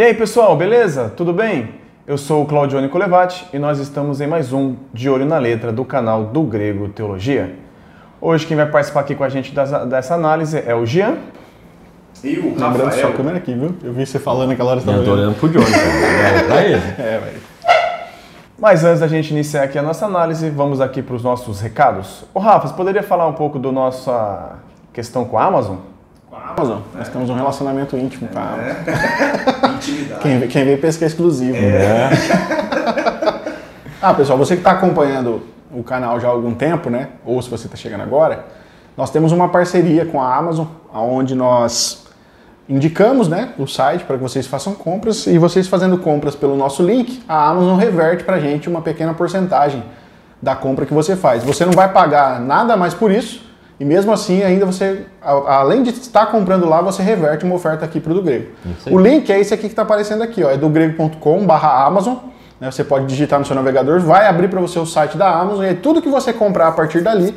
E aí, pessoal, beleza? Tudo bem? Eu sou o Claudione Colevati e nós estamos em mais um De Olho na Letra do canal do Grego Teologia. Hoje quem vai participar aqui com a gente dessa, dessa análise é o Jean. E o Lembrando Rafael. sua câmera aqui, viu? Eu vi você falando aquela hora. você Eu tô olhando. olhando pro Johnny, cara. É pra ele. É, velho. Mas antes da gente iniciar aqui a nossa análise, vamos aqui para os nossos recados. Ô Rafa, você poderia falar um pouco da nossa questão com a Amazon? Com a Amazon, nós temos um relacionamento íntimo com a Amazon. Intimidade. Quem, quem vê pesca é exclusivo. É. Ah, pessoal, você que está acompanhando o canal já há algum tempo, né? Ou se você está chegando agora, nós temos uma parceria com a Amazon, onde nós indicamos né, o site para que vocês façam compras e vocês fazendo compras pelo nosso link, a Amazon reverte para a gente uma pequena porcentagem da compra que você faz. Você não vai pagar nada mais por isso e mesmo assim ainda você, além de estar comprando lá, você reverte uma oferta aqui para o do Grego. O link é esse aqui que está aparecendo aqui, ó, é do grego.com barra Amazon. né, Você pode digitar no seu navegador, vai abrir para você o site da Amazon e aí tudo que você comprar a partir dali,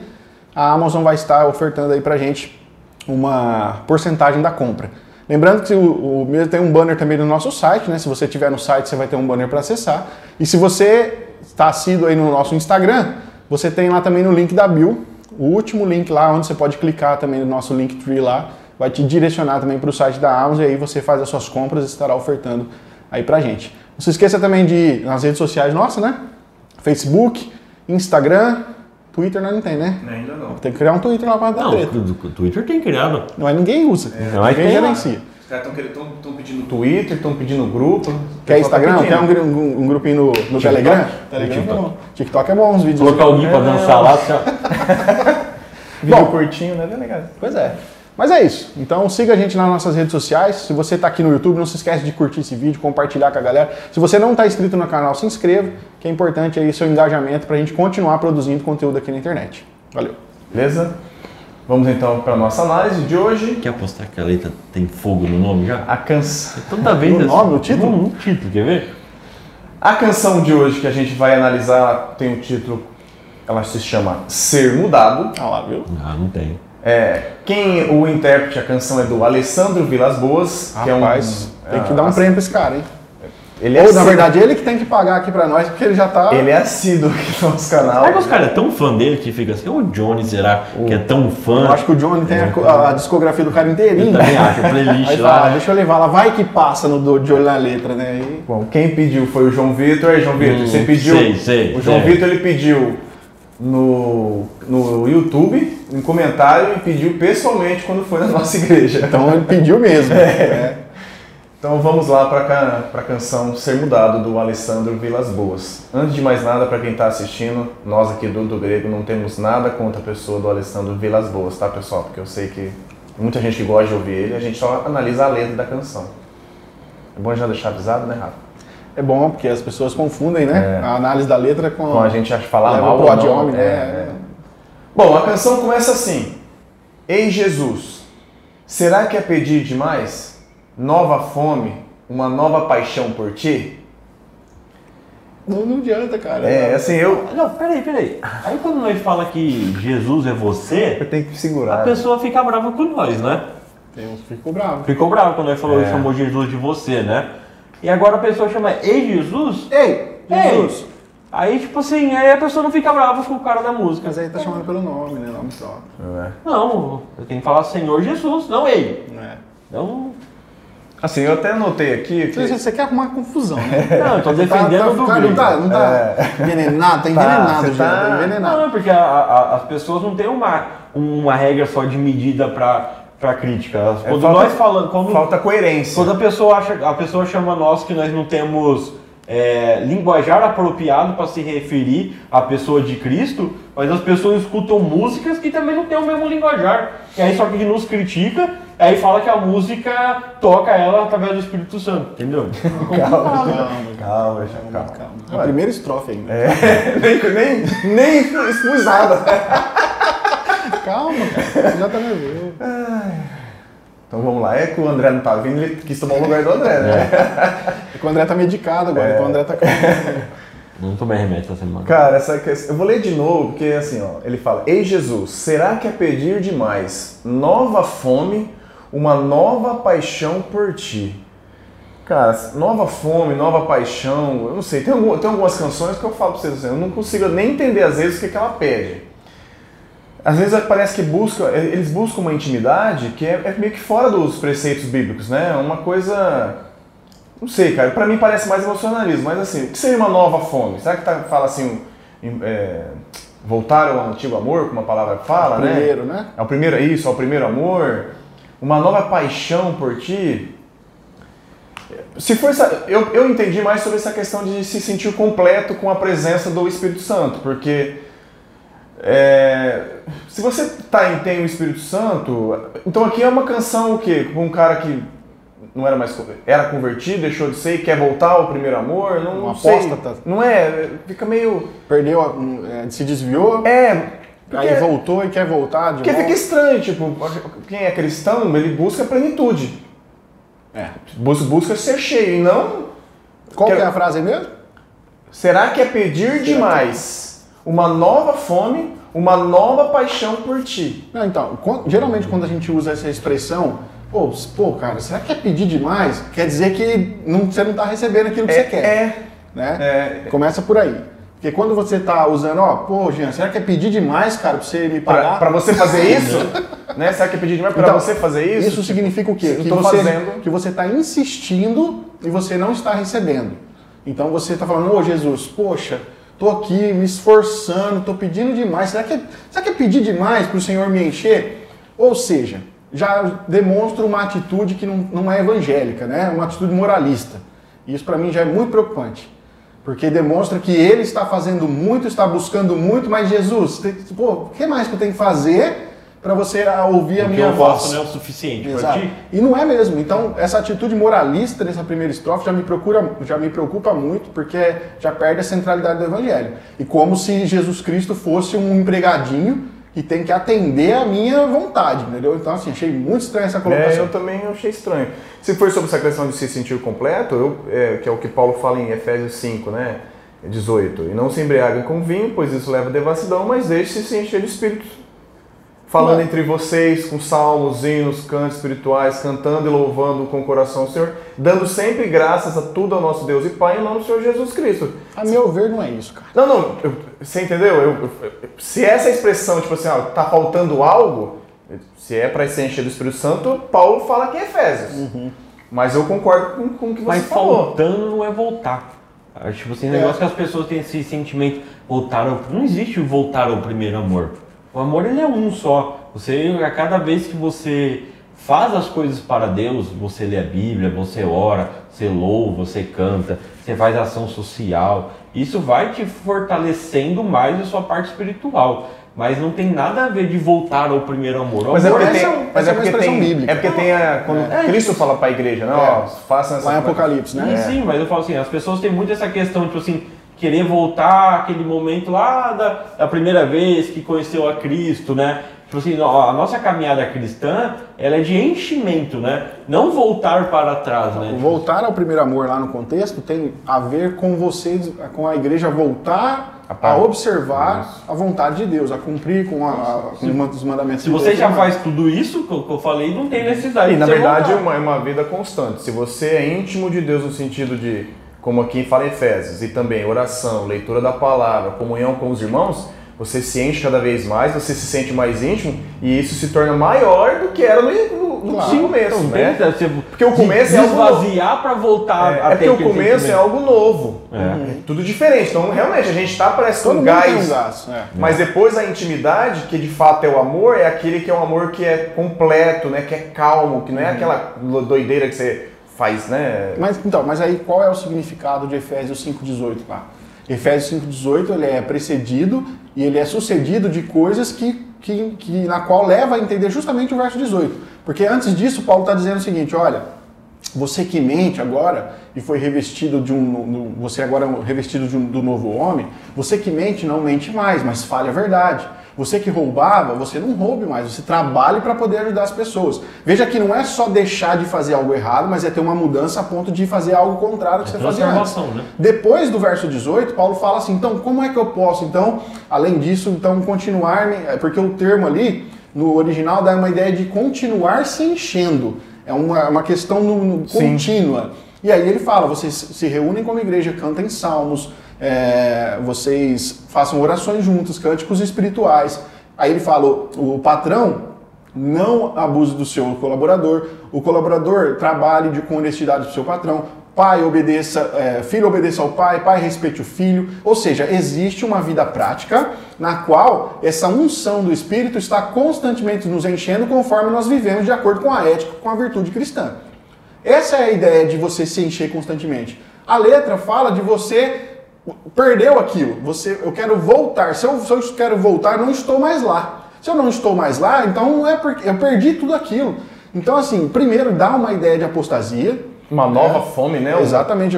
a Amazon vai estar ofertando aí para gente uma porcentagem da compra. Lembrando que o, o mesmo tem um banner também no nosso site, né? Se você tiver no site, você vai ter um banner para acessar. E se você está assíduo aí no nosso Instagram, você tem lá também no link da bio, o último link lá, onde você pode clicar também no nosso Linktree lá, vai te direcionar também para o site da Amazon e aí você faz as suas compras e estará ofertando aí pra gente. Não se esqueça também de ir nas redes sociais nossas, né? Facebook, Instagram, Twitter nós não tem, né? Ainda não. Tem que criar um Twitter lá para dar Não, treta. o, Twitter tem criado. Não é ninguém usa. mas ninguém tem lá. Os caras estão pedindo Twitter, estão pedindo grupo. Quer tá Instagram? pedindo. Quer um, um- um grupinho no, no Telegram? Telegram é bom. TikTok é bom, os vídeos. Colocar alguém pra dançar lá, Vídeo Bom. curtinho, né? Bem legal. Pois é. Mas é isso. Então siga a gente nas nossas redes sociais. Se você está aqui no YouTube, não se esquece de curtir esse vídeo, compartilhar com a galera. Se você não está inscrito no canal, se inscreva, que é importante aí seu engajamento para a gente continuar produzindo conteúdo aqui na internet. Valeu. Beleza? Vamos então para a nossa análise de hoje. Quer apostar que a letra tem fogo no nome já? A, canção. Toda vez No nome, no título? No, no título, quer ver? a canção de hoje que a gente vai analisar tem o título, ela se chama Ser Mudado. Ah lá, viu? Ah, não tem. É, quem o intérprete, a canção é do Alessandro Vilas Boas, que é um. Rapaz, tem que é, dar um prêmio pra esse cara, hein? Ele é Ou, na assíduo- verdade, ele que tem que pagar aqui pra nós, porque ele já tá... Ele é assíduo aqui no nosso canal. Será que os caras é tão fã dele que fica assim, ô Johnny, será que é tão fã? Eu acho que o Johnny tem a, co- a discografia do cara inteirinho. Eu também acho, a playlist Aí lá. fala, deixa eu levar lá, vai que passa no do, de olho na letra, né? Aí, Bom, quem pediu foi o João Vitor. Aí, João Vitor, Hum, você pediu. sei, sei, o João sei. Vitor ele pediu no, no YouTube, em comentário, e pediu pessoalmente quando foi na nossa igreja. então ele pediu mesmo. né? Então vamos lá para a canção Ser Mudado do Alessandro Vilas Boas. Antes de mais nada, para quem está assistindo, nós aqui do Do Grego não temos nada contra a pessoa do Alessandro Vilas Boas, tá pessoal? Porque eu sei que muita gente gosta de ouvir ele, a gente só analisa a letra da canção. É bom já deixar avisado, né, Rafa? É bom, porque as pessoas confundem, né? É. A análise da letra com, Com a gente acha falar mal ou não. hominem, é, né? é. Bom, a canção começa assim: Ei Jesus, será que é pedir demais? Nova fome, uma nova paixão por ti? Não, não adianta, cara. É, assim, eu, Não, peraí, peraí. Aí quando nós fala que Jesus é você, eu tenho que a segurar. pessoa fica brava com nós, né? Tem uns que ficam bravos. Ficou bravo quando nós falou, É. chamou Jesus de você, né? E agora a pessoa chama Ei Jesus? Ei, Jesus! Ei! Aí, tipo assim, aí a pessoa não fica brava com o cara da música. Mas aí tá chamando pelo nome, né? Nome próprio. É. Não, eu tenho que falar Senhor Jesus, não Ei. Não, Assim, eu até anotei aqui que. Você, quer arrumar confusão, né? não, eu tô defendendo tá, do tá, não Grego. tá, não tá envenenado, tá envenenado você já, tá- tá envenenado. Não, porque a- a- as pessoas não têm uma, uma regra só de medida pra, pra crítica. Quando É, falta- nós falamos, quando, Falta coerência. quando a pessoa acha, a pessoa chama nós que nós não temos é, linguajar apropriado para se referir à pessoa de Cristo, mas as pessoas escutam músicas que também não têm o mesmo linguajar. E aí só que nos critica, aí fala que a música toca ela através do Espírito Santo, entendeu? Calma, Calma, calma, calma. calma. É a primeira estrofe ainda. É, nem, nem, nem expus nada. Calma, cara. Você já tá nervoso. Então vamos lá. É que o André não tá vindo, ele quis tomar o lugar do André, né? É que o André tá medicado agora, então o André tá com. Não tomei remédio essa semana. Cara, essa questão. Eu vou ler de novo, porque assim, ó, ele fala: Ei Jesus, será que é pedir demais? Nova fome, uma nova paixão por ti. Cara, nova fome, nova paixão, eu não sei, tem, algum- tem algumas canções que eu falo pra vocês assim, eu não consigo nem entender às vezes o que, que ela pede. Às vezes parece que busca, eles buscam uma intimidade que é, é meio que fora dos preceitos bíblicos, né? Uma coisa. Não sei, cara, pra mim parece mais emocionalismo, mas assim, o que seria uma nova fome? Será que tá, fala assim, é, voltar ao antigo amor, como a palavra fala, né? Primeiro, né? É o primeiro, isso, é o primeiro amor, uma nova paixão por ti. Se for essa, eu, eu entendi mais sobre essa questão de se sentir completo com a presença do Espírito Santo, porque é, se você tá em tem o Espírito Santo, então aqui é uma canção o quê? Com um cara que não era mais era convertido, deixou de ser quer voltar ao primeiro amor, não, não sei. apóstata. Não é, fica meio Perdeu, a- um, é, se desviou, é, porque- aí voltou e quer voltar de Porque volta. fica estranho, tipo, quem é cristão, ele busca plenitude. É. Busca, busca ser cheio e não. Qual que Quero- é a frase mesmo? Será que é pedir demais uma nova fome, uma nova paixão por ti? Não, então, quan- geralmente quando a gente usa essa expressão, pô, pô, cara, será que é pedir demais? Quer dizer que não, você não está recebendo aquilo que é, você quer. é, né? é. Começa por aí. Porque quando você tá usando, ó, pô, Jean, será que é pedir demais, cara, pra você me Pra, pagar? pra você fazer isso, né? Será que é pedir demais pra Então, você fazer isso? Isso significa o quê? Que você, fazendo. que você tá insistindo e você não está recebendo. Então você tá falando, ô Jesus, poxa, tô aqui me esforçando, tô pedindo demais. Será que é, será que é pedir demais pro Senhor me encher? Ou seja, já demonstra uma atitude que não, não é evangélica, né? Uma atitude moralista. E isso para mim já é muito preocupante. Porque demonstra que ele está fazendo muito, está buscando muito, mas Jesus, tem- pô, o que mais que eu tenho que fazer para você ouvir a O que minha eu voz? faço não é o suficiente Exato. ti. E não é mesmo. Então, essa atitude moralista nessa primeira estrofe já me, procura, já me preocupa muito, porque já perde a centralidade do evangelho. E como se Jesus Cristo fosse um empregadinho que tem que atender a minha vontade, entendeu? Então, assim, achei muito estranha essa É, colocação. eu também achei estranho. Se for sobre essa questão de se sentir completo, eu, é, que é o que Paulo fala em Efésios 5, né? 18. E não se embriaguem com vinho, pois isso leva à devassidão, mas deixe-se se encher de espírito. Falando Ué. entre vocês com salmos, hinos, cantos espirituais, cantando e louvando com o coração o Senhor, dando sempre graças a tudo ao nosso Deus e Pai em nome do Senhor Jesus Cristo. A meu ver, não é isso, cara. Não, não, eu- você entendeu? Eu- eu- se essa expressão, tipo assim, ó, tá faltando algo, se é para se encher do Espírito Santo, Paulo fala aqui em Efésios. Mas eu concordo com, com o que você Mas falou. faltando não é voltar. Ah, Tipo assim, o É. negócio que as pessoas têm esse sentimento, voltar ao... Não existe voltar ao primeiro amor. O amor ele é um só. Você, a cada vez que você faz as coisas para Deus, você lê a Bíblia, você ora, você louva, você canta, você faz ação social. Isso vai te fortalecendo mais a sua parte espiritual. Mas não tem nada a ver de voltar ao primeiro amor. Mas é amor porque essa tem, é- mas é é uma porque expressão tem, bíblica. é porque tem a, quando É, Cristo fala para a igreja, né? Ó, façam essa Lá em Apocalipse, né? Sim, sim, mas eu falo assim, as pessoas têm muito essa questão, tipo assim, querer voltar àquele momento lá da, da primeira vez que conheceu a Cristo, né? Tipo assim, a nossa caminhada cristã, ela é de enchimento, né? Não voltar para trás, né? Voltar ao primeiro amor lá no contexto tem a ver com vocês, com a igreja voltar A observar a vontade de Deus, a cumprir com, a, a, com os mandamentos Se de você Deus. já faz tudo isso que eu, que eu falei, não tem necessidade E de na verdade é uma, é uma vida constante. Se você é íntimo de Deus no sentido de, como aqui fala em Efésios, e também oração, leitura da palavra, comunhão com os irmãos, você se enche cada vez mais, você se sente mais íntimo e isso se torna maior do que era no, no, no Claro. começo, tem né? de Porque o começo é algo esvaziar para voltar É, a é porque o começo é algo novo. É. É tudo diferente. Então, realmente, a gente tá parece com um gás. é. Mas depois a intimidade, que de fato é o amor, é aquele que é um amor que é completo, né? Que é calmo, que não é aquela doideira que você faz, né? Mas então, mas aí qual é o significado de Efésios 5:18 lá? Efésios 5:18 ele é precedido e ele é sucedido de coisas que, que, que na qual leva a entender justamente o verso 18. Porque antes disso Paulo está dizendo o seguinte, olha, você que mente agora e foi revestido de um, você agora é revestido de um, do novo homem, você que mente não mente mais, mas fale a verdade. Você que roubava, você não roube mais, você trabalhe para poder ajudar as pessoas. Veja que não é só deixar de fazer algo errado, mas é ter uma mudança a ponto de fazer algo contrário ao que É você fazia antes. transformação, né? Depois do verso 18, Paulo fala assim, então como é que eu posso, então, além disso, então continuar, é porque o termo ali, no original, dá uma ideia de continuar se enchendo. É uma, uma questão no- no- contínua. E aí ele fala, vocês se reúnem como igreja, cantem salmos, é, vocês façam orações juntos, cânticos espirituais. Aí ele fala, o, o patrão não abuse do seu colaborador, o colaborador trabalhe de, com honestidade do seu patrão, pai obedeça, é, filho obedeça ao pai, pai respeite o filho. Ou seja, existe uma vida prática na qual essa unção do Espírito está constantemente nos enchendo conforme nós vivemos de acordo com a ética, com a virtude cristã. Essa é a ideia de você se encher constantemente. A letra fala de você perdeu aquilo. Você, eu quero voltar. Se eu, se eu quero voltar, eu não estou mais lá. Se eu não estou mais lá, então não é porque eu perdi tudo aquilo. Então, assim, primeiro dá uma ideia de apostasia. Uma nova É. fome, né? Um- Exatamente.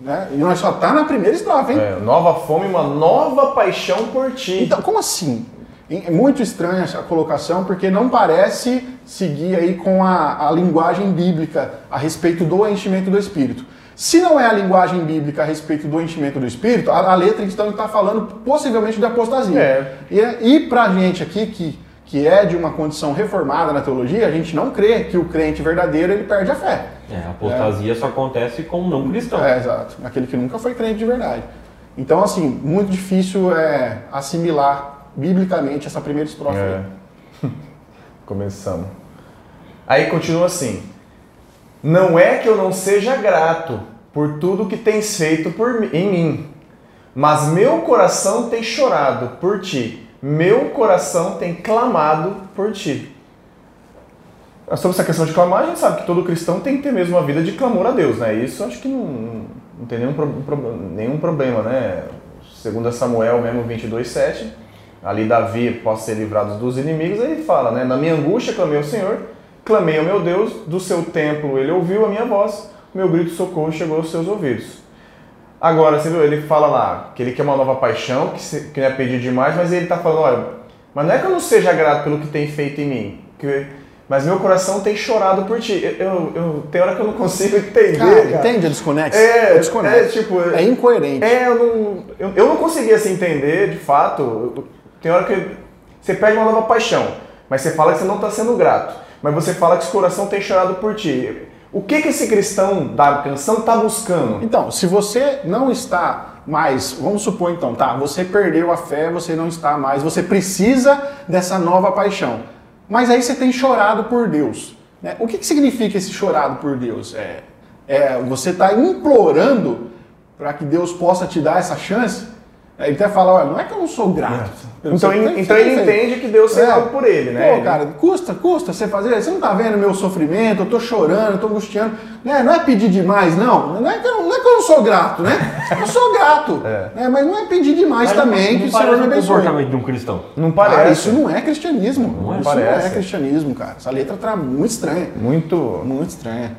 Né? E nós só tá na primeira estrofe, hein? É, nova fome, uma nova paixão por ti. Então, como assim? É muito estranha essa colocação, porque não parece seguir aí com a, a linguagem bíblica a respeito do enchimento do Espírito. Se não é a linguagem bíblica a respeito do enchimento do Espírito, a, a letra então está falando possivelmente de apostasia. É. E, e pra gente aqui, que, que é de uma condição reformada na teologia, a gente não crê que o crente verdadeiro ele perde a fé. É, a apostasia só acontece com um não cristão. É, exato. Aquele que nunca foi crente de verdade. Então, assim, muito difícil é assimilar biblicamente essa primeira estrofe. É. aí. Começamos. Aí continua assim: Não é que eu não seja grato por tudo que tens feito por mi- em mim, mas meu coração tem chorado por ti, meu coração tem clamado por ti. Sobre essa questão de clamar, a gente sabe que todo cristão tem que ter mesmo uma vida de clamor a Deus, né? Isso acho que não, não tem nenhum, nenhum problema, né? Segundo Samuel mesmo 22:7, ali Davi após ser livrado dos inimigos, ele fala, né? Na minha angústia clamei ao Senhor, clamei ao meu Deus, do seu templo ele ouviu a minha voz, meu grito de socorro chegou aos seus ouvidos. Agora, você viu, ele fala lá que ele quer uma nova paixão, que, se- que não é pedir demais, mas ele está falando, olha, mas não é que eu não seja grato pelo que tem feito em mim, que- mas meu coração tem chorado por ti. Eu, eu, eu- tem hora que eu não consigo entender. Cara, cara. entende a desconexão? É, é, tipo, É incoerente. É, eu não, eu, eu não conseguia assim entender, de fato. Tem hora que você perde uma nova paixão, mas você fala que você não está sendo grato. Mas você fala que seu coração tem chorado por ti. O que, que esse cristão da canção está buscando? Então, se você não está mais, vamos supor então, tá, você perdeu a fé, você não está mais, você precisa dessa nova paixão. Mas aí você tem chorado por Deus. né? O que, que significa esse chorado por Deus? É, é você está implorando para que Deus possa te dar essa chance? Aí Ele até fala, olha, não é que eu não sou grato. pelo Então, tem então ele feito." entende que Deus fez É. algo por ele, né? Pô, Ele- cara, custa, custa você fazer. Você não tá vendo meu sofrimento, eu tô chorando, eu tô angustiando. Né? Não é pedir demais, não. Não é, que eu, não é que eu não sou grato, né? Eu sou grato. É. né? Mas não é pedir demais Mas também não que o parece Senhor me o abençoe. comportamento de um cristão. Não Ah, parece. isso não é cristianismo. Não é? isso não é Parece. cristianismo, cara. Essa letra tá muito estranha. Muito. Muito estranha.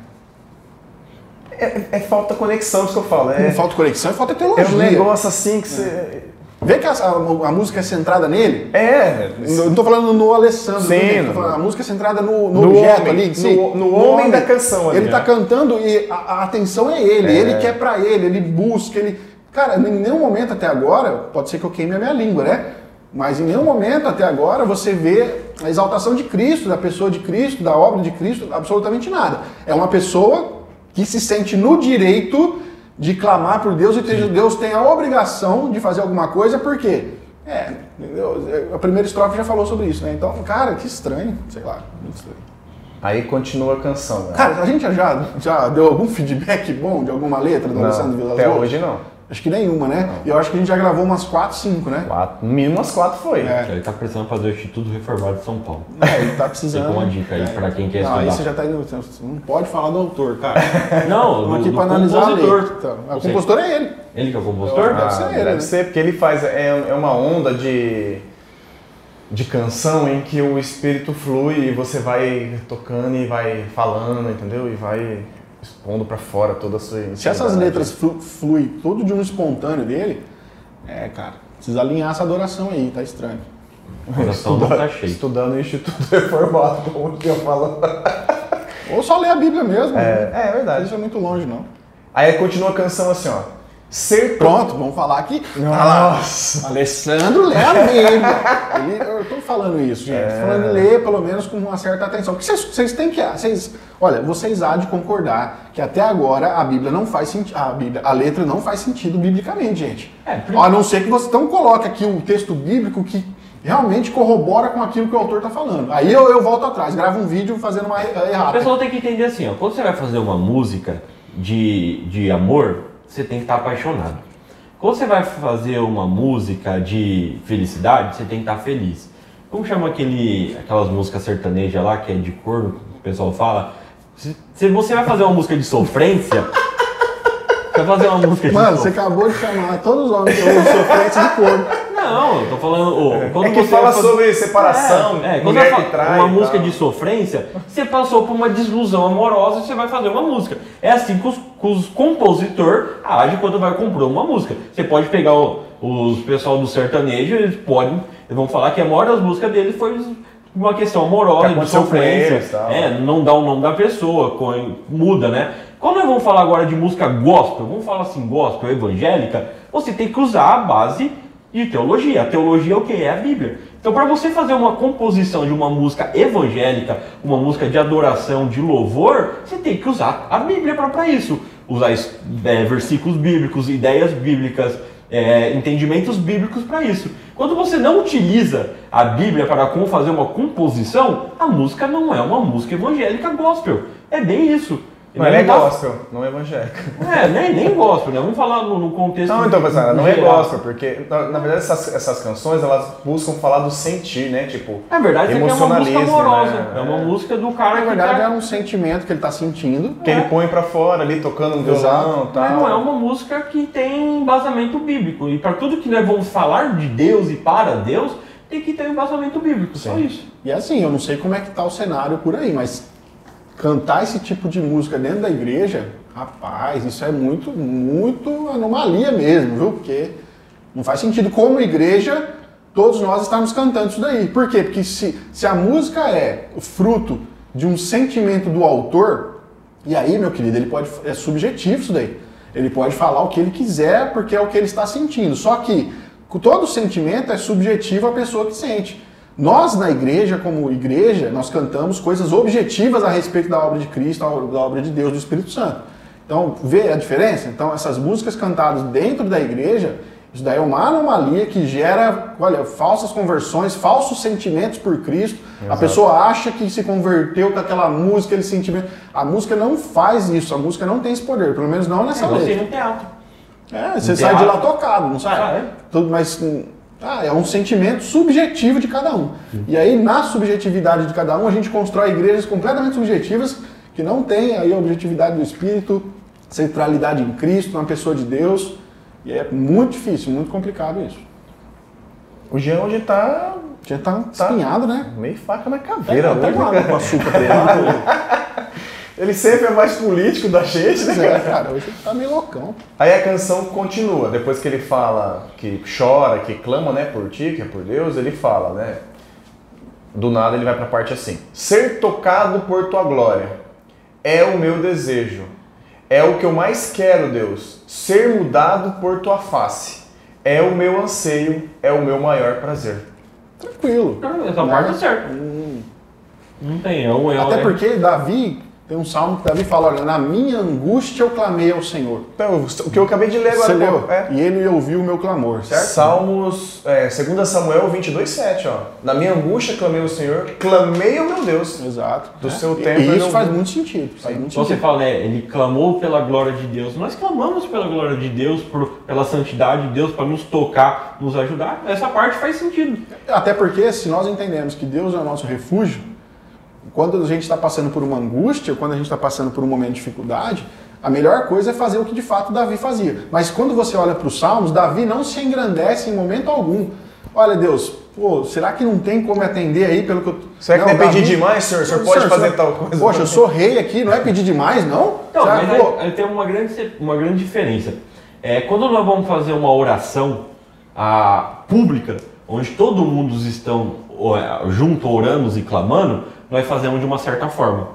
É, é falta de conexão, isso que eu falo. É, Não falta conexão, falta é teologia. um negócio assim que você. Vê que a, a- a música é centrada nele. É. Não tô falando no Alessandro, Sim, né? No- falando, a música é centrada no, no, No objeto homem, ali, no- sim, no homem da canção ali, Ele tá né? cantando e a, a atenção é ele, É. ele quer pra ele, ele busca, ele. Cara, em nenhum momento até agora, pode ser que eu queime a minha língua, né? Mas em nenhum momento até agora você vê a exaltação de Cristo, da pessoa de Cristo, da obra de Cristo, absolutamente nada. É uma pessoa que se sente no direito de clamar por Deus e ter- Deus tem a obrigação de fazer alguma coisa, por quê? É, entendeu? a primeira estrofe já falou sobre isso, né? Então, cara, que estranho, sei lá, muito estranho. Aí continua a canção. Né? Cara, a gente já, já deu algum feedback bom de alguma letra do Alessandro não, Vilas até hoje não. Acho que nenhuma, né? E eu acho que a gente já gravou umas 4, 5, né? Quatro, no mínimo umas quatro foi. É. Ele tá precisando fazer o Instituto Reformado de São Paulo. É, ele tá precisando. Fica uma dica aí pra quem quer não, Aí estudar. você já tá indo. Você não pode falar do autor, cara. Não, Estamos do, aqui do pra analisar a compositor. letra. Então, o compositor é ele. Ele que é o compositor? Eu- Deve Ah, ser ele, deve né? ser, porque ele faz. É, é uma onda de, de canção em que o espírito flui e você vai tocando e vai falando, entendeu? E vai expondo pra fora toda a sua. Se essas letras flu- fluem tudo de um espontâneo dele, é, cara, precisa alinhar essa adoração aí, tá estranho. Coração não tá cheio. Estudando o Instituto Reformado, como o dia falou. Ou só ler a Bíblia mesmo. É, né? é Não verdade. seja muito longe, não. Aí continua a canção assim, ó. Ser Pronto, vamos falar aqui. Nossa! Alessandro lê a Bíblia. Eu tô falando isso, gente. É. Falando ler pelo menos com uma certa atenção. Porque vocês, têm que. Vocês, olha, vocês há de concordar que até agora a Bíblia não faz sentido. A, Bíblia, a letra não faz sentido biblicamente, gente. É, A não ser que você então coloque aqui o texto bíblico que realmente corrobora com aquilo que o autor está falando. Aí eu, eu volto atrás, gravo um vídeo fazendo uma eh, A errata. pessoa tem que entender assim, ó, quando você vai fazer uma música de, de amor, você tem que estar apaixonado. Quando você vai fazer uma música de felicidade, você tem que estar feliz. Como chama aquele, aquelas músicas sertanejas lá, que é de corno, que o pessoal fala? Se, se você vai fazer uma música de sofrência, você vai fazer uma música de Mano, você sofrência. acabou de chamar todos os homens que sofrentes de corno. Não, eu tô falando. ô, quando É que você fala fazer- sobre separação, É, é, quando você fala trai uma música de sofrência, você passou por uma desilusão amorosa e você vai fazer uma música. É assim que os, os compositor age quando vai comprar uma música. Você pode pegar o- os pessoal do sertanejo, eles podem, eles vão falar que a maior das músicas deles foi uma questão amorosa, Que de sofrência. eles. É, não dá o nome da pessoa, muda, né? Quando nós vamos falar agora de música gospel, vamos falar assim, gospel evangélica, você tem que usar a base de teologia. A teologia é o que? É a Bíblia. Então, para você fazer uma composição de uma música evangélica, uma música de adoração, de louvor, você tem que usar a Bíblia para isso. Usar é, versículos bíblicos, ideias bíblicas, é, entendimentos bíblicos para isso. Quando você não utiliza a Bíblia para fazer uma composição, a música não é uma música evangélica gospel. É bem isso. Mas ela é Não tá- gospel, não é evangélica. É, nem, nem gospel, né? Vamos falar no, no contexto. Não, então, pessoal, não é gospel, porque na, na verdade essas, essas canções elas buscam falar do sentir, né? Tipo, Na verdade, aqui é uma música Emocionalismo, amorosa. né? É uma É. música do cara Na que verdade, tá... é um sentimento que ele está sentindo. que ele põe pra fora ali, tocando um violão e tal. Mas não é uma música que tem embasamento bíblico. E para tudo que nós vamos falar de Deus e para Deus, tem que ter um embasamento bíblico. Só Sim. isso. E assim, eu não sei como é que tá o cenário por aí, mas cantar esse tipo de música dentro da igreja, rapaz, isso é muito, muito anomalia mesmo, viu? Porque não faz sentido como igreja todos nós estarmos cantando isso daí. Por quê? Porque se, se a música é fruto de um sentimento do autor, e aí, meu querido, ele pode. É subjetivo isso daí. Ele pode falar o que ele quiser porque é o que ele está sentindo. Só que todo sentimento é subjetivo à pessoa que sente. Nós, na igreja, como igreja, nós cantamos coisas objetivas a respeito da obra de Cristo, da obra de Deus, do Espírito Santo. Então, vê a diferença? Então, essas músicas cantadas dentro da igreja, isso daí é uma anomalia que gera, olha, falsas conversões, falsos sentimentos por Cristo. A pessoa acha que se converteu com aquela música, aquele sentimento. A música não faz isso, a música não tem esse poder, pelo menos não nessa É você letra. no teatro. É, você No sai de lá tocado, não sai? Ah, é? Tudo, mas hum, ah, é um sentimento subjetivo de cada um. E aí, na subjetividade de cada um, a gente constrói igrejas completamente subjetivas que não têm aí a objetividade do Espírito, centralidade em Cristo, na pessoa de Deus. E é muito difícil, muito complicado isso. O Jean hoje tá Já tá espinhado, né? meio faca na caveira. Com água com açúcar pra ele. Sempre é mais político da gente, né? Pois é, cara? cara, hoje ele tá meio loucão. Aí a canção continua, depois que ele fala, que chora, que clama, né, por ti, que é por Deus, ele fala, né? Do nada ele vai pra parte assim: Ser tocado por tua glória é o meu desejo. É o que eu mais quero, Deus. Ser mudado por tua face é o meu anseio, é o meu maior prazer. Tranquilo. Essa parte é certa. Não tem, é um é Até é- porque Davi, tem um salmo que Davi fala, olha, na minha angústia eu clamei ao Senhor. Então, o que eu acabei de ler agora. Você leu? É. E ele ouviu o meu clamor, certo? Salmos, é, 2 Samuel 22, 7, ó. Na minha angústia clamei ao Senhor, clamei ao meu Deus. Exato. Do É. seu E- tempo E ele isso não- faz muito sentido. Faz muito Então você sentido. fala, né? Ele clamou pela glória de Deus. Nós clamamos pela glória de Deus, por, pela santidade de Deus, para nos tocar, nos ajudar. Essa parte faz sentido. Até porque se nós entendemos que Deus é o nosso refúgio, quando a gente está passando por uma angústia, quando a gente está passando por um momento de dificuldade, a melhor coisa é fazer o que de fato Davi fazia. Mas quando você olha para os Salmos, Davi não se engrandece em momento algum. Olha, Deus, pô, será que não tem como atender aí pelo que eu. Será que não, não é pedir demais, senhor? O senhor pode fazer senhor- tal coisa? Poxa, eu sou rei aqui, não é pedir demais, não? Então, Será mas que, pô, aí tem uma grande, uma grande diferença. É, quando nós vamos fazer uma oração ah, pública, onde todo mundo estão ó, junto orando e clamando, nós fazemos de uma certa forma,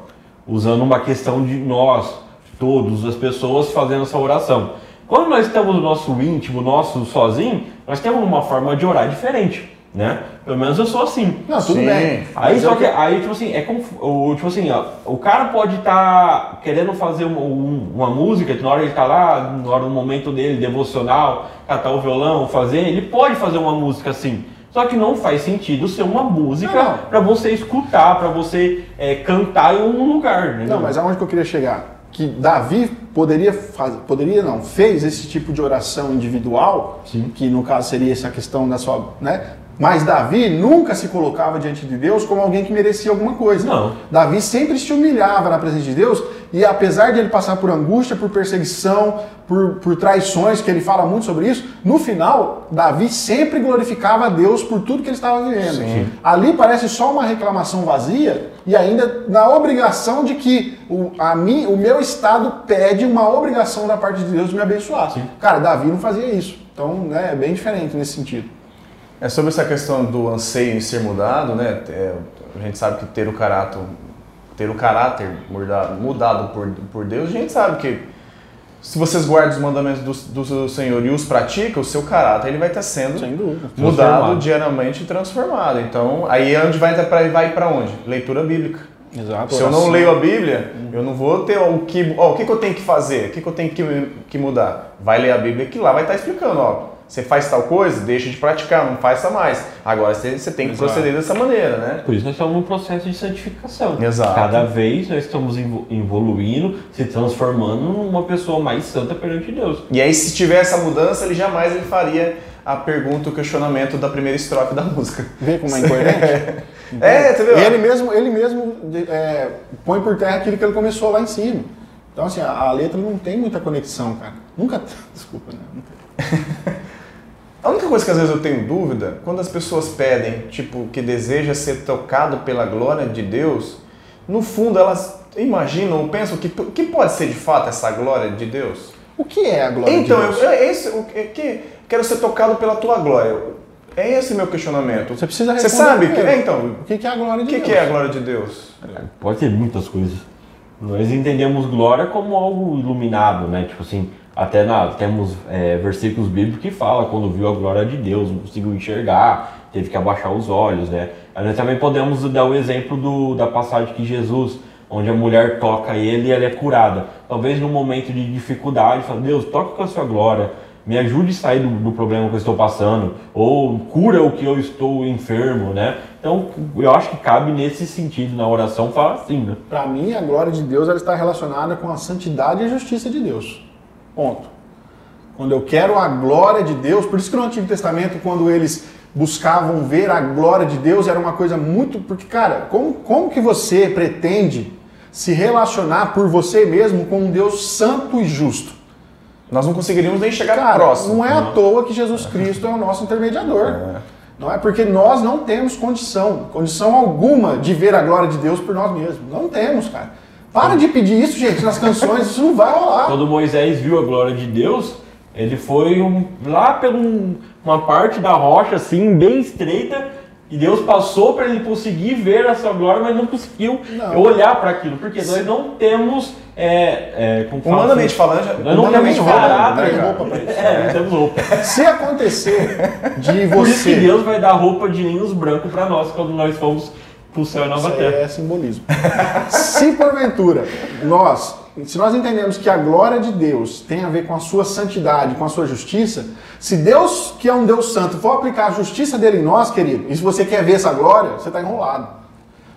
usando uma questão de nós, todos, as pessoas fazendo essa oração. Quando nós estamos no nosso íntimo, nosso sozinho, nós temos uma forma de orar diferente, né? Pelo menos eu sou assim. Não, tudo Sim. bem. Aí, Mas só eu- que, aí, tipo assim, é conf- o, tipo assim, ó, o cara pode estar querendo fazer uma, um- uma música, que na hora ele tá lá, na hora do momento dele, devocional, catar o violão, fazer, ele pode fazer uma música assim. Só que não faz sentido ser uma música pra você escutar, pra você é, cantar em um lugar, né? Não, mas aonde que eu queria chegar? Que Davi poderia fazer, poderia não, fez esse tipo de oração individual, Sim. que no caso seria essa questão da sua, né? Mas Davi nunca se colocava diante de Deus como alguém que merecia alguma coisa. Não. Davi sempre se humilhava na presença de Deus e apesar de ele passar por angústia, por perseguição, por, por traições, que ele fala muito sobre isso, no final, Davi sempre glorificava a Deus por tudo que ele estava vivendo. Sim. Ali parece só uma reclamação vazia e ainda na obrigação de que o, a mim, o meu estado pede uma obrigação da parte de Deus de me abençoar. Cara, Davi não fazia isso. Então, né, é bem diferente nesse sentido. É sobre essa questão do anseio em ser mudado, né? É, a gente sabe que ter o caráter, ter o caráter mudado, mudado por, por Deus, a gente sabe que se vocês guardam os mandamentos do, do Senhor e os praticam, o seu caráter ele vai estar sendo dúvida. mudado diariamente e transformado. Então, aí é onde vai para vai para onde? Leitura bíblica. Exato. Se eu não leio a Bíblia, eu não vou ter o que, ó, o que, que eu tenho que fazer, o que, que eu tenho que, que mudar. Vai ler a Bíblia que lá vai estar explicando, ó. Você faz tal coisa, deixa de praticar, não faça mais. Agora você, você tem que Exato. proceder dessa maneira, né? Por isso nós estamos num processo de santificação. Exato. Cada vez nós estamos evo- evoluindo, se transformando numa pessoa mais santa perante Deus. E aí, se tiver essa mudança, ele jamais ele faria a pergunta, o questionamento da primeira estrofe da música. Vê como é importante? É, você viu? Ele mesmo, ele mesmo é, põe por terra aquilo que ele começou lá em cima. Então, assim, a, a letra não tem muita conexão, cara. Nunca. Desculpa, né? Não tem. A única coisa que às vezes eu tenho dúvida, quando as pessoas pedem, tipo, que deseja ser tocado pela glória de Deus, no fundo elas imaginam ou pensam que, que pode ser de fato essa glória de Deus? O que é a glória então, de Deus? eu, é esse, o que, que- quero ser tocado pela tua glória. É esse meu questionamento. Você precisa Você responder sabe que, é, então, O que que é a glória o de que, Deus? que é a glória de Deus? Pode ter muitas coisas. Nós entendemos glória como algo iluminado, né? Tipo assim, até na, temos é, versículos bíblicos que fala quando viu a glória de Deus, não conseguiu enxergar, teve que abaixar os olhos, né? Nós também podemos dar o exemplo do, da passagem que Jesus, onde a mulher toca ele e ela é curada. Talvez num momento de dificuldade, fala, Deus, toca com a sua glória, me ajude a sair do, do problema que eu estou passando, ou cura o que eu estou enfermo, né? Então, eu acho que cabe nesse sentido, na oração, falar assim, né? Para mim, a glória de Deus ela está relacionada com a santidade e a justiça de Deus. Ponto. Quando eu quero a glória de Deus, por isso que no Antigo Testamento, quando eles buscavam ver a glória de Deus, era uma coisa muito. Porque, cara, como, como que você pretende se relacionar por você mesmo com um Deus santo e justo? Nós não conseguiríamos nem chegar Cara, próximo. não é à toa que Jesus Cristo é o nosso intermediador. Não é porque nós não temos condição, condição alguma de ver a glória de Deus por nós mesmos. Não temos, cara. Para de pedir isso, gente, nas canções, isso não vai rolar. Quando Moisés viu a glória de Deus, ele foi um- lá por um- uma parte da rocha, assim, bem estreita, e Deus passou para ele conseguir ver essa glória, mas não conseguiu Não. olhar para aquilo, porque nós não temos. É, é, fala Humanamente assim, falando, nós não temos caráter. não tem roupa pra isso. É, não temos roupa. Se acontecer de Por isso que você. Deus vai dar roupa de linhos brancos para nós quando nós formos céu e nova Isso terra. é simbolismo. Se porventura nós, se nós entendemos que a glória de Deus tem a ver com a sua santidade, com a sua justiça, se Deus, que é um Deus santo, for aplicar a justiça dele em nós, querido, e se você quer ver essa glória, você está enrolado.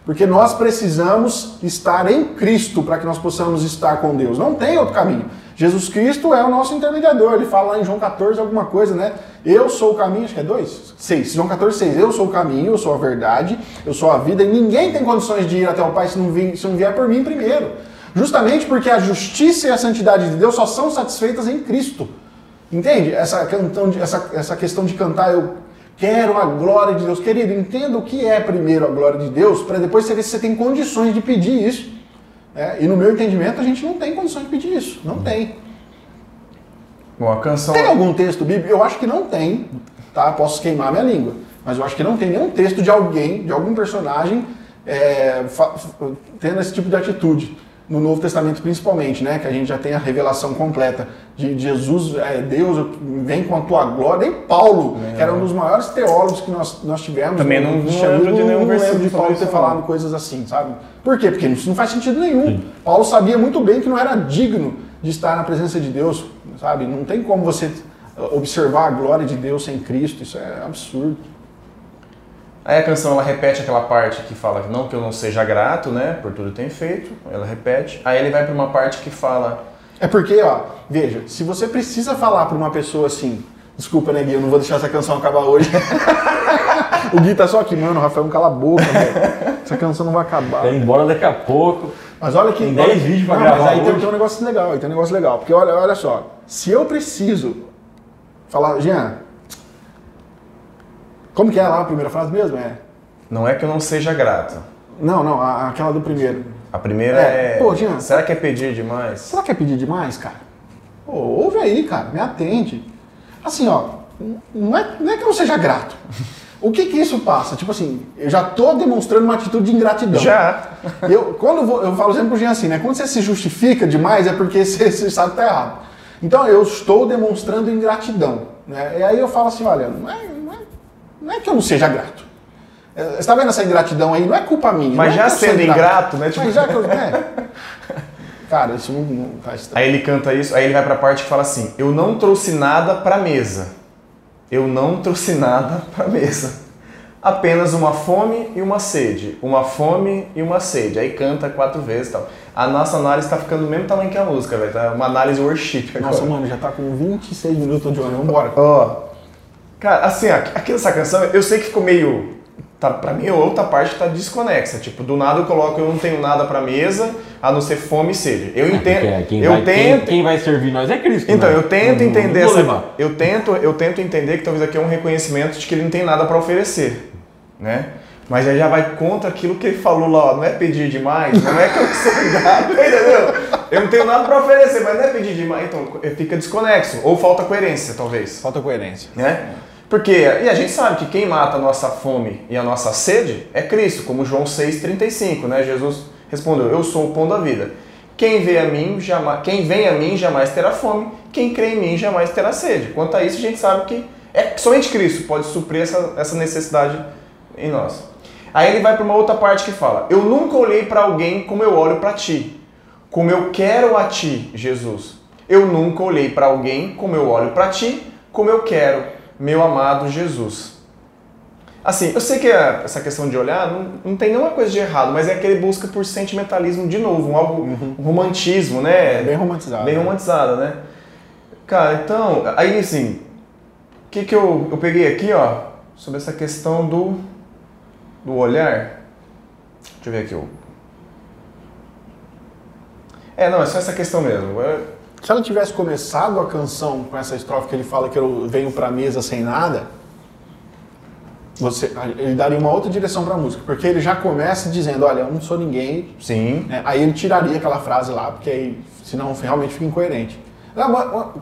Porque nós precisamos estar em Cristo para que nós possamos estar com Deus. Não tem outro caminho. Jesus Cristo é o nosso intermediador. Ele fala lá em João 14 alguma coisa, né? Eu sou o caminho, acho que é dois? Seis. João 14, 6. Eu sou o caminho, eu sou a verdade, eu sou a vida, e ninguém tem condições de ir até o Pai se não, se não vier por mim primeiro. Justamente porque a justiça e a santidade de Deus só são satisfeitas em Cristo. Entende? Essa, questão de- essa, essa questão de cantar, eu quero a glória de Deus. Querido, entenda o que é primeiro a glória de Deus, para depois você ver se você tem condições de pedir isso. Né? e no meu entendimento, a gente não tem condições de pedir isso. Não tem. Bom, a canção. Tem algum texto bíblico? Eu acho que não tem, tá? Posso queimar minha língua. Mas eu acho que não tem nenhum texto de alguém, de algum personagem, é, tendo esse tipo de atitude. No Novo Testamento principalmente, né? Que a gente já tem a revelação completa de Jesus, é, Deus vem com a tua glória. E Paulo, que era um dos maiores teólogos que nós, nós tivemos. Também no não- não lembro de nenhum não lembro versículo de Paulo ter falado coisas assim, sabe? Por quê? Porque isso não faz sentido nenhum. Paulo sabia muito bem que não era digno de estar na presença de Deus, sabe? Não tem como você observar a glória de Deus sem Cristo, isso é absurdo. Aí a canção ela repete aquela parte que fala que não que eu não seja grato, né, por tudo que tem feito. Ela repete. Aí ele vai para uma parte que fala É porque, ó, veja, se você precisa falar pra uma pessoa assim, desculpa, né, Gui, eu não vou deixar essa canção acabar hoje. o Gui tá só aqui, mano, Rafael, cala a boca, velho. Essa canção não vai acabar. Vai embora daqui a pouco. Mas olha que. Tem olha- 10 vídeos pra Não, gravar Mas aí tem, hoje. tem um negócio legal, aí tem um negócio legal. Porque olha, olha só, se eu preciso falar, Jean, como que é lá a primeira frase mesmo? É. não é que eu não seja grato. Não, não, a- aquela do primeiro. A primeira É, é, pô, Jean. será que é pedir demais? Será que é pedir demais, cara? Pô, ouve aí, cara, me atende. Assim, ó, não é, não é que eu não seja grato. O que que isso passa? Tipo assim, eu já tô demonstrando uma atitude de ingratidão. Já. Eu, quando eu, vou, eu falo sempre pro Jean assim, né? Quando você se justifica demais é porque você, você sabe que tá errado. Então eu estou demonstrando ingratidão. Né? E aí eu falo assim, olha, não é, não é, é que eu não seja grato. É, Você está vendo essa ingratidão aí? Não é culpa minha. Mas é já sou sendo ingrato, né? Tipo- Mas já que eu. É. Cara, isso não, não estranho. Aí ele canta isso, aí ele vai pra parte que fala assim: Eu não trouxe nada pra mesa. Eu não trouxe nada pra mesa. Apenas uma fome e uma sede. Uma fome e uma sede. Aí canta quatro vezes e tal. A nossa análise tá ficando do mesmo tamanho que a música, velho. Tá uma análise worship agora. Nossa, mano, já tá com 26 minutos de olho. Vambora. Ó, cara, assim, aqui nessa canção, eu sei que ficou meio. Tá, pra mim, outra parte tá desconexa. Tipo, do nada eu coloco, eu não tenho nada pra mesa, a não ser fome e sede. Eu entendo. Porque quem, eu vai, quem- tento. quem vai servir nós é Cristo. Então, né? eu tento Não- entender não essa. Eu tento, eu tento entender que talvez aqui é um reconhecimento de que ele não tem nada pra oferecer, né? Mas aí já vai contra aquilo que ele falou lá, ó, não é pedir demais, não é que eu sou grato, entendeu? Eu não tenho nada pra oferecer, mas não é pedir demais, então fica desconexo ou falta coerência, talvez Falta coerência. né? Porque, e a gente sabe que quem mata a nossa fome e a nossa sede é Cristo, como João 6,35, né? Jesus respondeu, eu sou o pão da vida. Quem vem a mim jamais, quem vem a mim jamais terá fome, quem crê em mim jamais terá sede. Quanto a isso, a gente sabe que é somente Cristo pode suprir essa, essa necessidade em nós. Aí ele vai para uma outra parte que fala: Eu nunca olhei para alguém como eu olho para ti, como eu quero a ti, Jesus. Eu nunca olhei para alguém como eu olho para ti, como eu quero, meu amado Jesus. Assim, eu sei que a- essa questão de olhar não, não tem nenhuma coisa de errado, mas é aquele busca por sentimentalismo de novo, um algo, um romantismo, né? É bem romantizado. Bem né? romantizada, né? Cara, então, aí assim, o que que eu, eu peguei aqui, ó, sobre essa questão do, do olhar. Deixa eu ver aqui. ó. É, não, é só essa questão mesmo. É- Se ela tivesse começado a canção com essa estrofe que ele fala que eu venho pra mesa sem nada, você, ele daria uma outra direção pra música. Porque ele já começa dizendo, olha, eu não sou ninguém. Sim. né? Aí ele tiraria aquela frase lá, porque aí, senão realmente fica incoerente.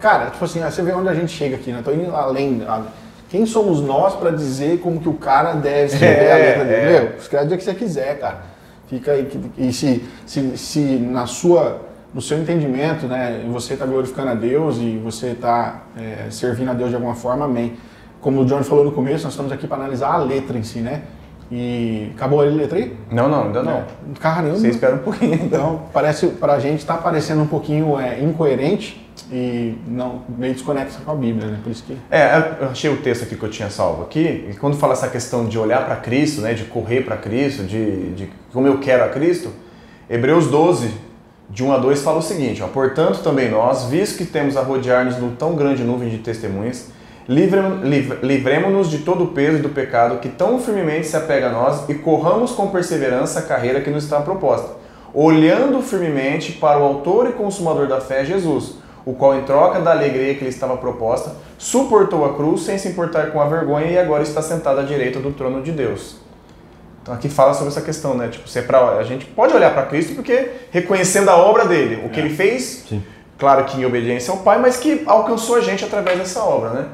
Cara, tipo assim, você vê onde a gente chega aqui, né? Tô indo além. a- Quem somos nós pra dizer como que o cara deve escrever a É, letra dele? é. Meu, escreve o que você quiser, cara. Fica aí. E se, se, se na sua, no seu entendimento, né, você está glorificando a Deus e você está servindo a Deus de alguma forma, amém. Como o Johnny falou no começo, nós estamos aqui para analisar a letra em si, né? E acabou a letra aí? Não, não, ainda não. Caramba. Você espera um pouquinho. Então, parece, pra gente tá parecendo um pouquinho é, incoerente e não meio desconexa com a Bíblia, né? Por isso que. É, eu achei o texto aqui que eu tinha salvo aqui, e quando fala essa questão de olhar para Cristo, né, de correr para Cristo, de, de como eu quero a Cristo, Hebreus 12, de 1 a 2 fala o seguinte, ó, portanto também nós, visto que temos a rodear-nos de tão grande nuvem de testemunhas, livremo- liv- livremo-nos de todo o peso e do pecado que tão firmemente se apega a nós e corramos com perseverança a carreira que nos está proposta, olhando firmemente para o autor e consumador da fé, Jesus, o qual, em troca da alegria que lhe estava proposta, suportou a cruz sem se importar com a vergonha e agora está sentado à direita do trono de Deus. Então aqui fala sobre essa questão, né? Tipo, se é pra, a gente pode olhar para Cristo porque reconhecendo a obra dele, o que ele fez, Sim. claro que em obediência ao Pai, mas que alcançou a gente através dessa obra, né?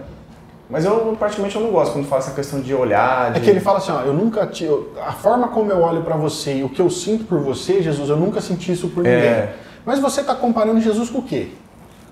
Mas eu, particularmente, eu não gosto quando fala essa questão de olhar, de... É que ele fala assim, ó, eu nunca te, eu- a forma como eu olho pra você e o que eu sinto por você, Jesus, eu nunca senti isso por É. ninguém. Mas você tá comparando Jesus com o quê?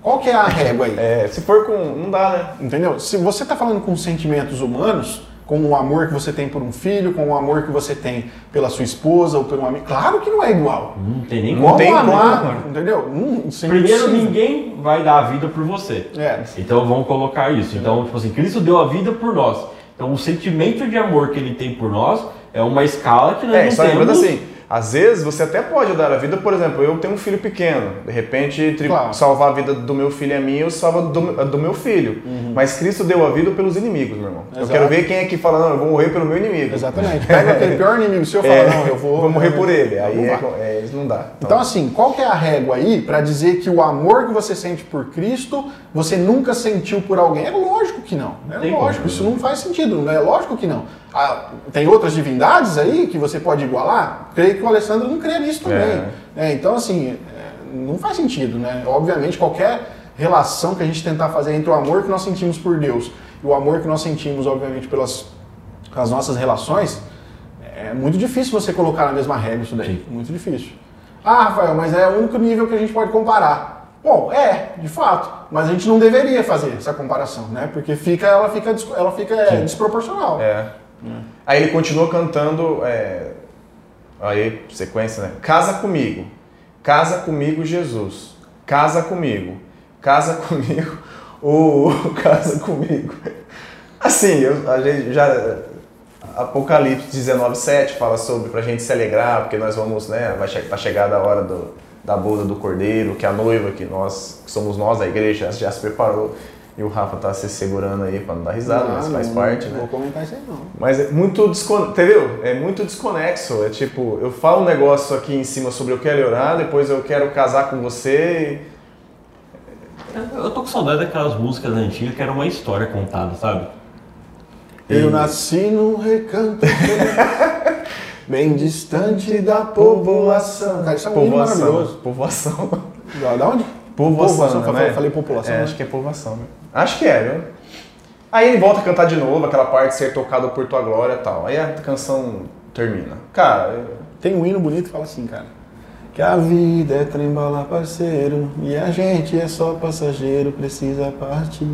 Qual que é a régua aí? É, se for com... não dá, né? Entendeu? Se você tá falando com sentimentos humanos, com o amor que você tem por um filho, com o amor que você tem pela sua esposa ou por um amigo, claro que não é igual. Não tem nem Não como. tem amar, entendeu? Hum, Primeiro, ninguém vai dar a vida por você. É. Então vamos colocar isso. Então, tipo assim, Cristo deu a vida por nós. Então o sentimento de amor que ele tem por nós é uma escala que nós É, não só lembrando temos. assim, às vezes você até pode dar a vida, por exemplo, eu tenho um filho pequeno, de repente, Claro. salvar a vida do meu filho é minha, eu salvo a do, do meu filho. Mas Cristo deu a vida pelos inimigos, meu irmão. Eu Exato. quero ver quem é que fala, não, eu vou morrer pelo meu inimigo. Exatamente. Pega aquele pior inimigo seu e fala, É, não, eu vou... vou morrer por ele. Aí é, é, isso não dá. Então, assim, qual que é a régua aí pra dizer que o amor que você sente por Cristo, você nunca sentiu por alguém? É lógico que não. É Tem lógico, como. isso não faz sentido. É lógico que não. Ah, tem outras divindades aí que você pode igualar? Creio que o Alessandro não crê nisso também. É, então, assim, é, não faz sentido, né? Obviamente, qualquer relação que a gente tentar fazer entre o amor que nós sentimos por Deus e o amor que nós sentimos, obviamente, pelas as nossas relações, é muito difícil você colocar na mesma régua isso daí. Muito difícil. Ah, Rafael, mas é o único nível que a gente pode comparar. Bom, é, de fato. Mas a gente não deveria fazer essa comparação, né? Porque fica, ela fica, ela fica é, desproporcional. É. Aí ele continua cantando, é, aí, sequência, né? Casa comigo, casa comigo, Jesus. Casa comigo, casa comigo, o casa comigo. Assim, eu, a gente já. Apocalipse 19, 7 fala sobre pra gente se alegrar, porque nós vamos, né? Vai che tá chegada a hora do, da boda do cordeiro, que a noiva, que nós, que somos nós, a igreja, já se preparou. E o Rafa tá se segurando aí pra não dar risada, Não, mas faz não, parte, não né? Vou comentar isso aí não. Mas é muito desconexo, entendeu? É muito desconexo. É tipo, eu falo um negócio aqui em cima sobre eu quero orar, depois eu quero casar com você. Eu tô com saudade daquelas músicas antigas que era uma história contada, sabe? Eu nasci no recanto bem distante da população. Cara, isso é um maravilhoso. Povoação. Da da onde? Povoação, eu né? falei, falei população. É, né? acho que é povoação, né? Acho que é, viu? Aí ele volta a cantar de novo, aquela parte de ser tocado por tua glória e tal. Aí a canção termina. Cara, eu- Tem um hino bonito que fala assim, cara. Que a vida é trembala, parceiro, e a gente é só passageiro, precisa partir.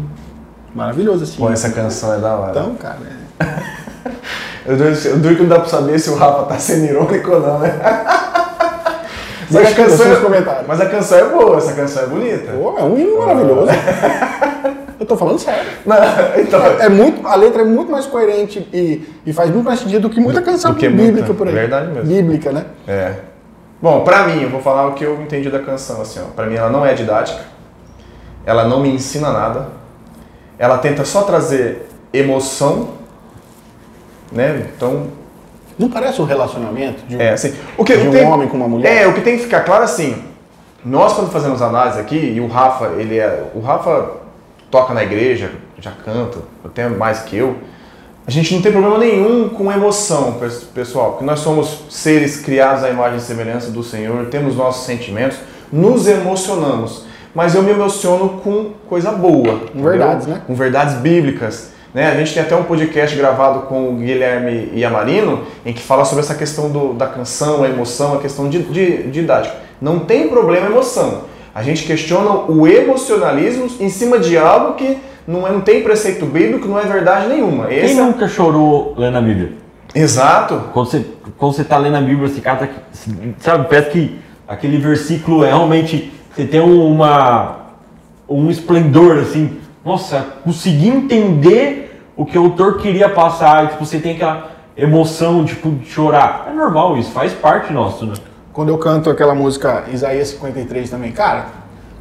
Maravilhoso assim. pô, essa canção é da hora. Então, cara, é... Eu duro que não dá pra saber se o Rafa tá sendo irônico ou não, né? Mas a, canção, nos comentários. mas a canção é boa, essa canção é bonita. Pô, é um hino maravilhoso. Eu tô falando sério. Não, então, É muito, a letra é muito mais coerente e, e faz muito mais sentido do que muita canção do que bíblica muita- por aí. verdade mesmo. Bíblica, né? É. Bom, pra mim, eu vou falar o que eu entendi da canção, assim, ó. Pra mim ela não é didática, ela não me ensina nada, ela tenta só trazer emoção, né? Então, Não parece um relacionamento de um, é assim. O que de um tem- homem com uma mulher? É, o que tem que ficar claro assim, nós quando fazemos análise aqui, e o Rafa, ele é. O Rafa toca na igreja, já canta, até mais que eu. A gente não tem problema nenhum com emoção, pes- pessoal, porque nós somos seres criados à imagem e semelhança do Senhor, temos nossos sentimentos, nos emocionamos. Mas eu me emociono com coisa boa. entendeu? verdades, né? Com verdades bíblicas. Né? A gente tem até um podcast gravado com o Guilherme Yamarino, em que fala sobre essa questão do- da canção, a emoção, a questão de, de, didática. Não tem problema a emoção. A gente questiona o emocionalismo em cima de algo que não, é, não tem preceito bíblico, não é verdade nenhuma. Quem Esse é- nunca chorou lendo a Bíblia? Exato. Quando você, quando você tá lendo a Bíblia, você cata, sabe, parece que aquele versículo é realmente, você tem uma, um esplendor, assim, nossa, consegui entender o que o autor queria passar, e, tipo, você tem aquela emoção, tipo, de chorar. É normal isso, faz parte nosso, né? Quando eu canto aquela música Isaías 53 também, cara,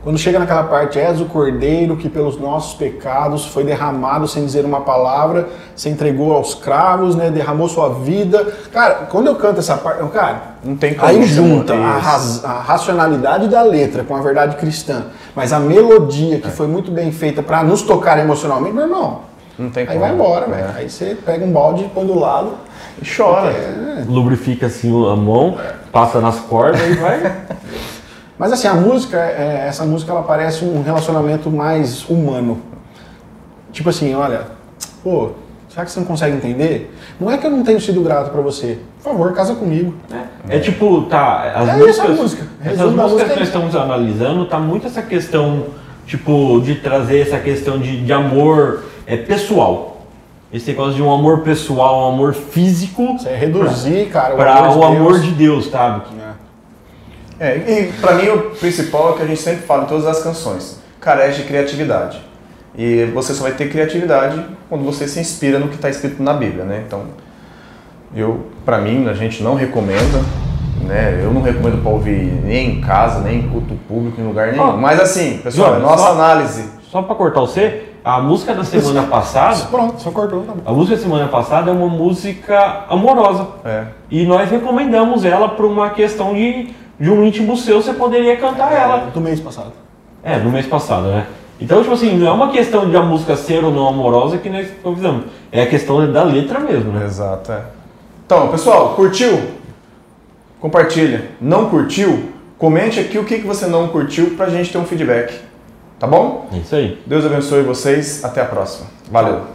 quando chega naquela parte, és o cordeiro que pelos nossos pecados foi derramado sem dizer uma palavra, se entregou aos cravos, né, derramou sua vida. Cara, quando eu canto essa parte, cara, Não tem como aí junta a, raz- a racionalidade da letra com a verdade cristã, mas a melodia É. que foi muito bem feita pra nos tocar emocionalmente, meu irmão, Não tem aí como. vai embora, É. velho. Aí você pega um balde, põe do lado, E chora. é, Lubrifica assim a mão, passa nas cordas e vai. Mas assim, a música, é, essa música ela parece um relacionamento mais humano. Tipo assim, olha, Pô, será que você não consegue entender? Não é que eu não tenho sido grato pra você. Por favor, casa comigo. É tipo, tá, as É músicas, isso a música. Essas músicas música que é nós isso. estamos analisando, tá muito essa questão, tipo, de trazer essa questão de, de amor é, pessoal. Esse negócio de um amor pessoal, um amor físico Você é reduzir, cara, o para amor de o amor Deus. de Deus, sabe? É. É, e pra mim o principal é o que a gente sempre fala em todas as canções. Carece de criatividade. E você só vai ter criatividade quando você se inspira no que está escrito na Bíblia, né? Então, eu, para mim, a gente não recomenda, né? Eu não recomendo para ouvir nem em casa, nem em culto público, em lugar nenhum. Mas assim, pessoal, João, nossa só- análise. Só para cortar você, a música da semana passada, Pronto, só cortou, tá a música da semana passada é uma música amorosa. É, E nós recomendamos ela por uma questão de, de um íntimo seu, você poderia cantar ela. Do mês passado. É, no mês passado, né? Então, tipo assim, não é uma questão de a música ser ou não amorosa que nós convidamos. É a questão da letra mesmo, né? exato, é. Então, pessoal, curtiu? Compartilha. Não curtiu? Comente aqui o que, você não curtiu pra gente ter um feedback. Tá bom? É isso aí. Deus abençoe vocês. Até a próxima. Valeu.